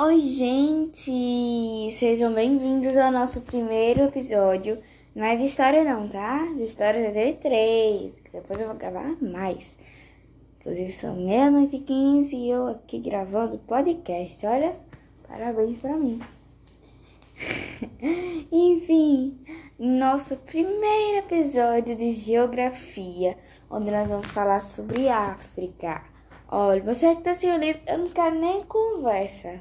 Oi, gente! Sejam bem-vindos ao nosso primeiro episódio. Não é de história, não, tá? De história já teve três. Depois eu vou gravar mais. Inclusive, são meia-noite e quinze e eu aqui gravando podcast. Olha, parabéns pra mim. Enfim, nosso primeiro episódio de Geografia, onde nós vamos falar sobre África. Olha, você que tá sem o livro, eu não quero nem conversa.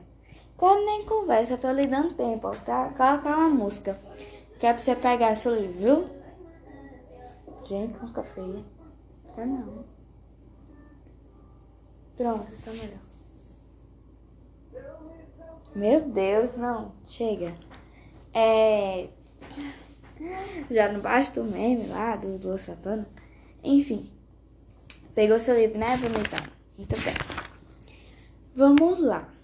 Quero nem conversa, tô lhe dando tempo, tá? Colocar uma música. Que é pra você pegar seu livro, viu? Gente, música feia. Tá não. Pronto, tá melhor. Meu Deus, não. Chega. É. Já não basta o meme lá do, do Satana. Enfim. Pegou seu livro, né, bonitão? Muito bem. Vamos lá.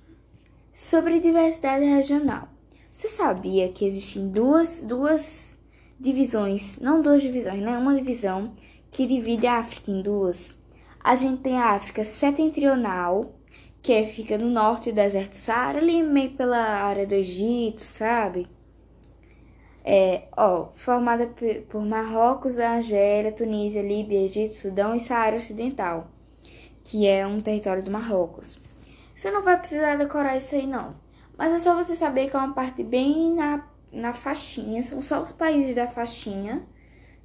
Sobre diversidade regional. Você sabia que existem duas, duas divisões, não duas divisões, né? Uma divisão que divide a África em duas. A gente tem a África setentrional, que fica no norte do deserto Saara, ali meio pela área do Egito, sabe? É, ó, formada por Marrocos, Argélia, Tunísia, Líbia, Egito, Sudão e Saara Ocidental que é um território do Marrocos. Você não vai precisar decorar isso aí, não. Mas é só você saber que é uma parte bem na, na faixinha. São só os países da faixinha.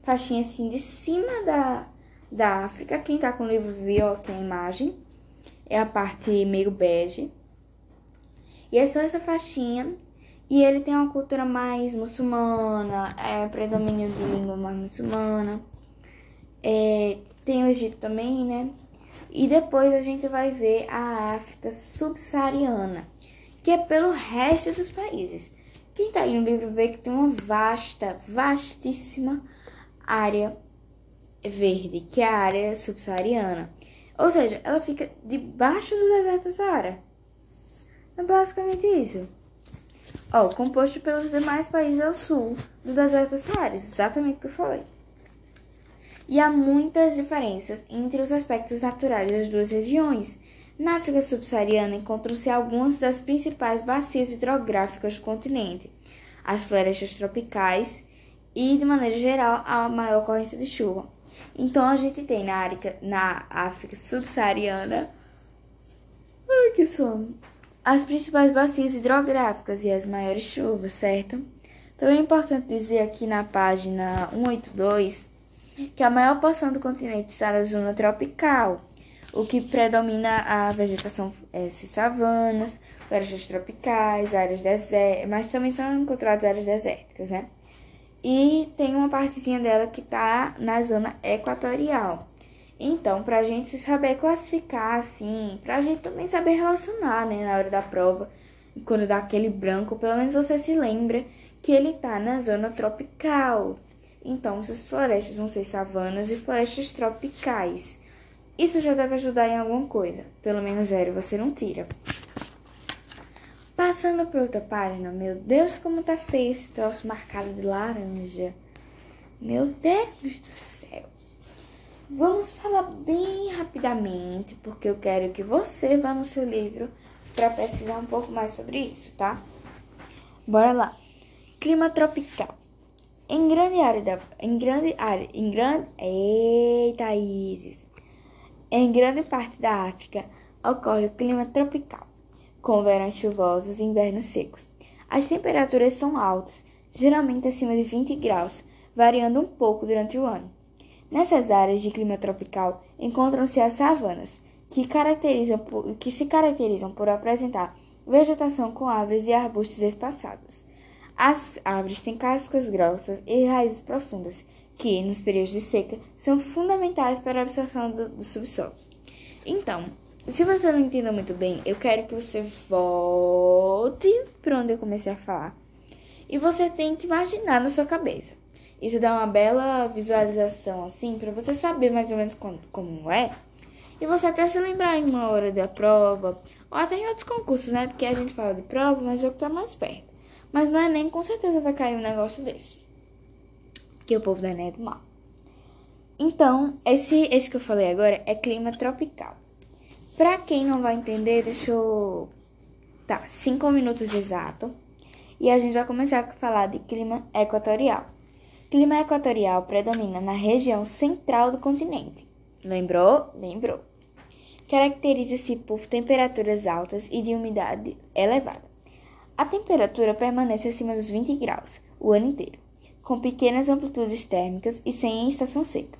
Faixinha assim de cima da, da África. Quem tá com o livro viu aqui a imagem. É a parte meio bege. E é só essa faixinha. E ele tem uma cultura mais muçulmana. É predomínio de língua mais muçulmana. É, tem o Egito também, né? E depois a gente vai ver a África subsaariana, que é pelo resto dos países. Quem está aí no livro vê que tem uma vasta, vastíssima área verde, que é a área subsaariana. Ou seja, ela fica debaixo do deserto do Saara. É basicamente isso. Ó, composto pelos demais países ao sul do deserto do Saara, exatamente o que eu falei e há muitas diferenças entre os aspectos naturais das duas regiões. Na África subsaariana encontram-se algumas das principais bacias hidrográficas do continente, as florestas tropicais e, de maneira geral, a maior ocorrência de chuva. Então, a gente tem na, África, na África subsaariana ai, que sono, as principais bacias hidrográficas e as maiores chuvas, certo? Também é importante dizer aqui na página 182 que a maior porção do continente está na zona tropical, o que predomina a vegetação é, savanas, florestas tropicais, áreas desérticas, mas também são encontradas áreas desérticas, né? E tem uma partezinha dela que está na zona equatorial. Então, para a gente saber classificar assim, para a gente também saber relacionar, né, na hora da prova, quando dá aquele branco, pelo menos você se lembra que ele está na zona tropical. Então, essas florestas vão ser savanas e florestas tropicais. Isso já deve ajudar em alguma coisa. Pelo menos zero você não tira. Passando para outra página, meu Deus, como tá feio esse troço marcado de laranja. Meu Deus do céu. Vamos falar bem rapidamente, porque eu quero que você vá no seu livro para pesquisar um pouco mais sobre isso, tá? Bora lá. Clima tropical. Em grande área da, em grande área, em grande, eita Isis. Em grande parte da África ocorre o clima tropical, com verões chuvosos e invernos secos. As temperaturas são altas, geralmente acima de 20 graus, variando um pouco durante o ano. Nessas áreas de clima tropical encontram-se as savanas, que, caracterizam por, que se caracterizam por apresentar vegetação com árvores e arbustos espaçados. As árvores têm cascas grossas e raízes profundas, que, nos períodos de seca, são fundamentais para a absorção do, do subsolo. Então, se você não entendeu muito bem, eu quero que você volte para onde eu comecei a falar e você tente imaginar na sua cabeça. Isso dá uma bela visualização assim para você saber mais ou menos como, como é e você até se lembrar em uma hora da prova ou até em outros concursos, né? Porque a gente fala de prova, mas é o que tá mais perto. Mas no Enem com certeza vai cair um negócio desse. Porque o povo do Enem é do mal. Então, esse, esse que eu falei agora é clima tropical. Pra quem não vai entender, deixa eu Tá, cinco minutos exato. E a gente vai começar a falar de clima equatorial. Clima equatorial predomina na região central do continente. Lembrou? Lembrou. Caracteriza-se por temperaturas altas e de umidade elevada. A temperatura permanece acima dos 20 graus o ano inteiro, com pequenas amplitudes térmicas e sem estação seca.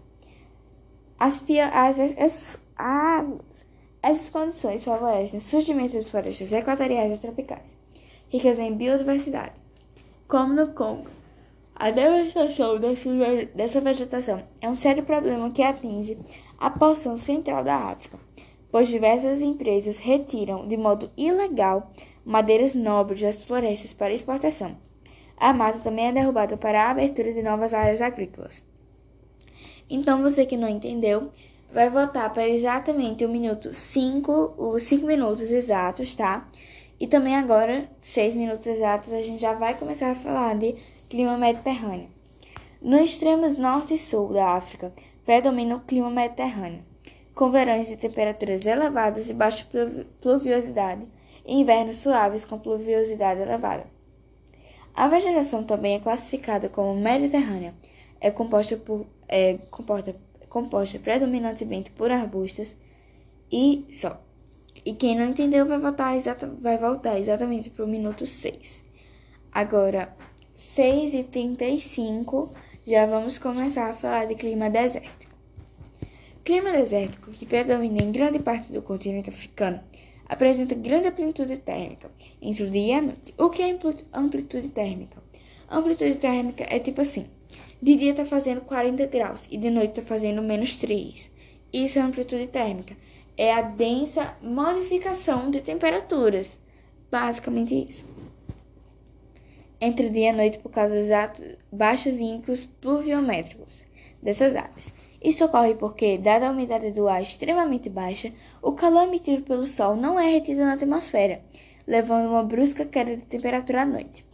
As, as, as, essas condições favorecem o surgimento de florestas equatoriais e tropicais, ricas em biodiversidade, como no Congo. A devastação dessa vegetação é um sério problema que atinge a porção central da África, pois diversas empresas retiram de modo ilegal madeiras nobres das florestas para exportação. A mata também é derrubada para a abertura de novas áreas agrícolas. Então, você que não entendeu, vai voltar para exatamente o minuto 5, os 5 minutos exatos, tá? E também agora, 6 minutos exatos, a gente já vai começar a falar de clima mediterrâneo. Nos extremos norte e sul da África, predomina o clima mediterrâneo, com verões de temperaturas elevadas e baixa pluviosidade, e invernos suaves com pluviosidade elevada. A vegetação também é classificada como mediterrânea, é composta por é, comporta composta predominantemente por arbustos e só. E quem não entendeu vai voltar, exata, vai voltar exatamente para o minuto 6. Agora, 6 e 35, já vamos começar a falar de clima desértico. Clima desértico, que predomina em grande parte do continente africano, apresenta grande amplitude térmica entre o dia e a noite. O que é amplitude térmica? Amplitude térmica é tipo assim: de dia está fazendo 40 graus e de noite está fazendo menos 3. Isso é amplitude térmica. É a densa modificação de temperaturas. Basicamente isso. Entre dia e noite por causa dos baixos índices pluviométricos dessas áreas. Isso ocorre porque, dada a umidade do ar extremamente baixa, o calor emitido pelo Sol não é retido na atmosfera, levando uma brusca queda de temperatura à noite.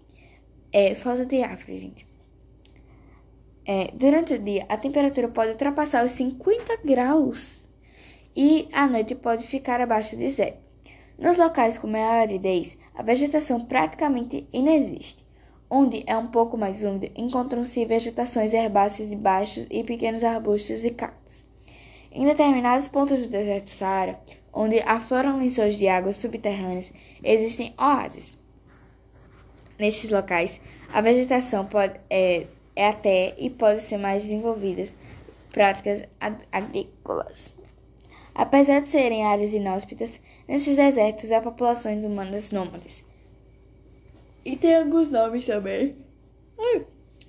É falta de ar, gente. É, durante o dia, a temperatura pode ultrapassar os 50 graus e à noite pode ficar abaixo de zero. Nos locais com maior aridez, a vegetação praticamente inexiste. Onde é um pouco mais úmido, encontram-se vegetações herbáceas e baixos e pequenos arbustos e cactos. Em determinados pontos do deserto Saara, onde afloram lençóis de águas subterrâneas, existem oásis. Nestes locais, a vegetação pode, é, é até e pode ser mais desenvolvidas práticas agrícolas. Apesar de serem áreas inóspitas, nesses desertos há populações humanas nômades. E tem alguns nomes também.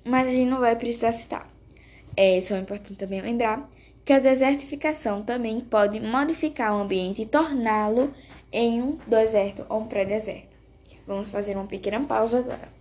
Mas a gente não vai precisar citar. É só importante também lembrar que a desertificação também pode modificar o ambiente e torná-lo em um deserto ou um pré-deserto. Vamos fazer uma pequena pausa agora.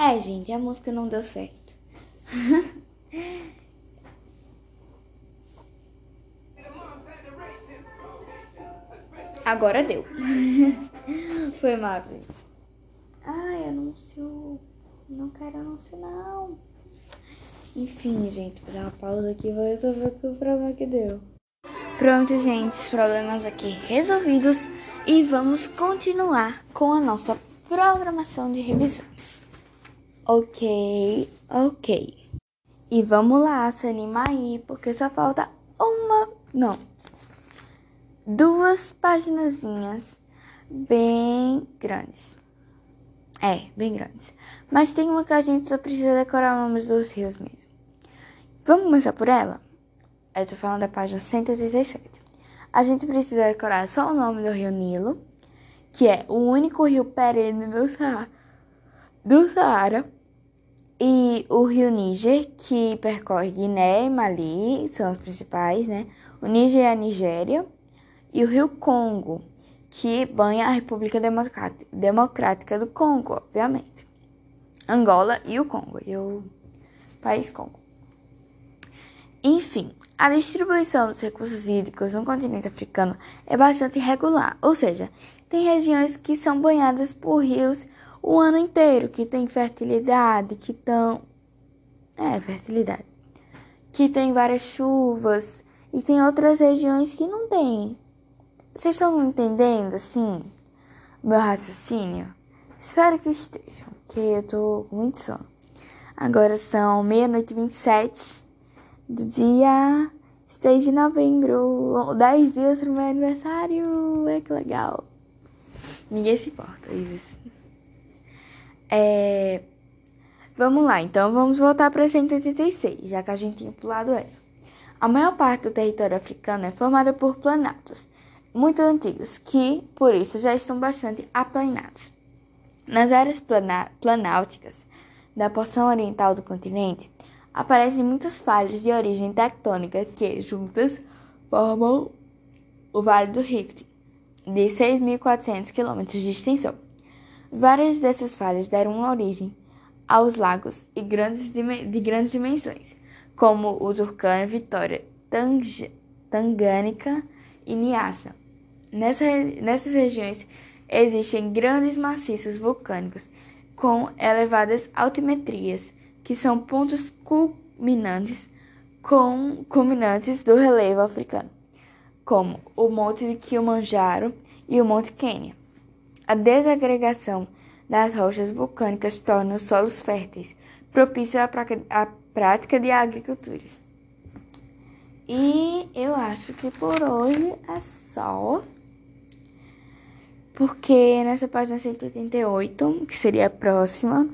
É, gente, a música não deu certo. Agora deu. Foi mal, gente. Ai, anúncio. Não quero anúncio, não. Enfim, gente, vou dar uma pausa aqui e vou resolver o problema que deu. Pronto, gente, os problemas aqui resolvidos. E vamos continuar com a nossa programação de revisões. Ok, ok. E vamos lá, se animar aí, porque só falta uma, não, duas paginazinhas bem grandes. É, bem grandes. Mas tem uma que a gente só precisa decorar os nomes dos rios mesmo. Vamos começar por ela? Eu tô falando da página 187. A gente precisa decorar só o nome do rio Nilo, que é o único rio perene do Saara. Do Saara e o rio Níger, que percorre Guiné e Mali, são os principais, né? O Níger é a Nigéria. e o rio Congo, que banha a República Democrática do Congo, obviamente. Angola e o Congo, e o país Congo. Enfim, a distribuição dos recursos hídricos no continente africano é bastante irregular, ou seja, tem regiões que são banhadas por rios o ano inteiro, que tem fertilidade, que estão. É, fertilidade. Que tem várias chuvas, e tem outras regiões que não tem. Vocês estão entendendo, assim, meu raciocínio? Espero que estejam, porque eu tô com muito sono. Agora são meia-noite e 27 do dia 6 de novembro. 10 dias pro meu aniversário. É que legal. Ninguém se importa, isso. É... Vamos lá, então vamos voltar para 186, já que a gente tinha pulado essa. A maior parte do território africano é formada por planaltos muito antigos, que, por isso, já estão bastante aplanados. Nas áreas plana planálticas da porção oriental do continente, aparecem muitas falhas de origem tectônica que, juntas, formam o Vale do Rift, de 6.400 km de extensão. Várias dessas falhas deram origem aos lagos e grandes de grandes dimensões, como o Turkana, Vitória, Tang Tangânica e Niassa. Nessa, nessas regiões existem grandes maciços vulcânicos com elevadas altimetrias, que são pontos culminantes, com, culminantes do relevo africano, como o Monte de Kilimanjaro e o Monte Quênia. A desagregação das rochas vulcânicas torna os solos férteis, propícios à, à prática de agricultura. E eu acho que por hoje é só. Porque nessa página 188, que seria a próxima,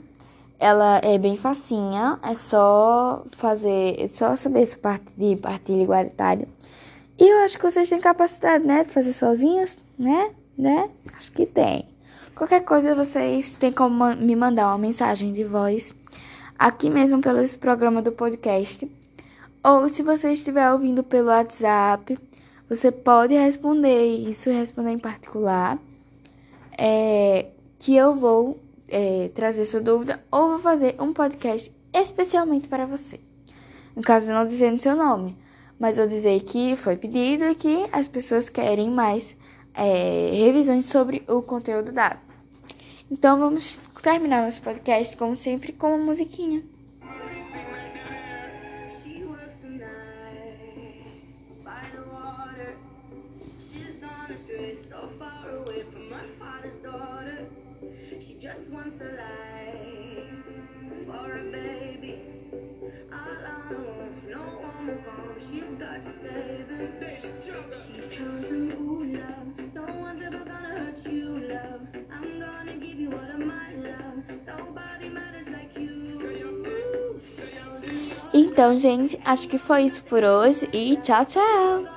ela é bem facinha, é só fazer, é só saber essa parte de partilha igualitária. E eu acho que vocês têm capacidade, né, de fazer sozinhas, né? Né? Acho que tem. Qualquer coisa vocês têm como me mandar uma mensagem de voz aqui mesmo pelo programa do podcast. Ou se você estiver ouvindo pelo WhatsApp, você pode responder isso, responder em particular é, que eu vou é, trazer sua dúvida ou vou fazer um podcast especialmente para você. No caso, não dizendo seu nome, mas vou dizer que foi pedido e que as pessoas querem mais é, revisões sobre o conteúdo dado. Então vamos terminar nosso podcast, como sempre, com uma musiquinha. Então, gente, acho que foi isso por hoje e tchau, tchau!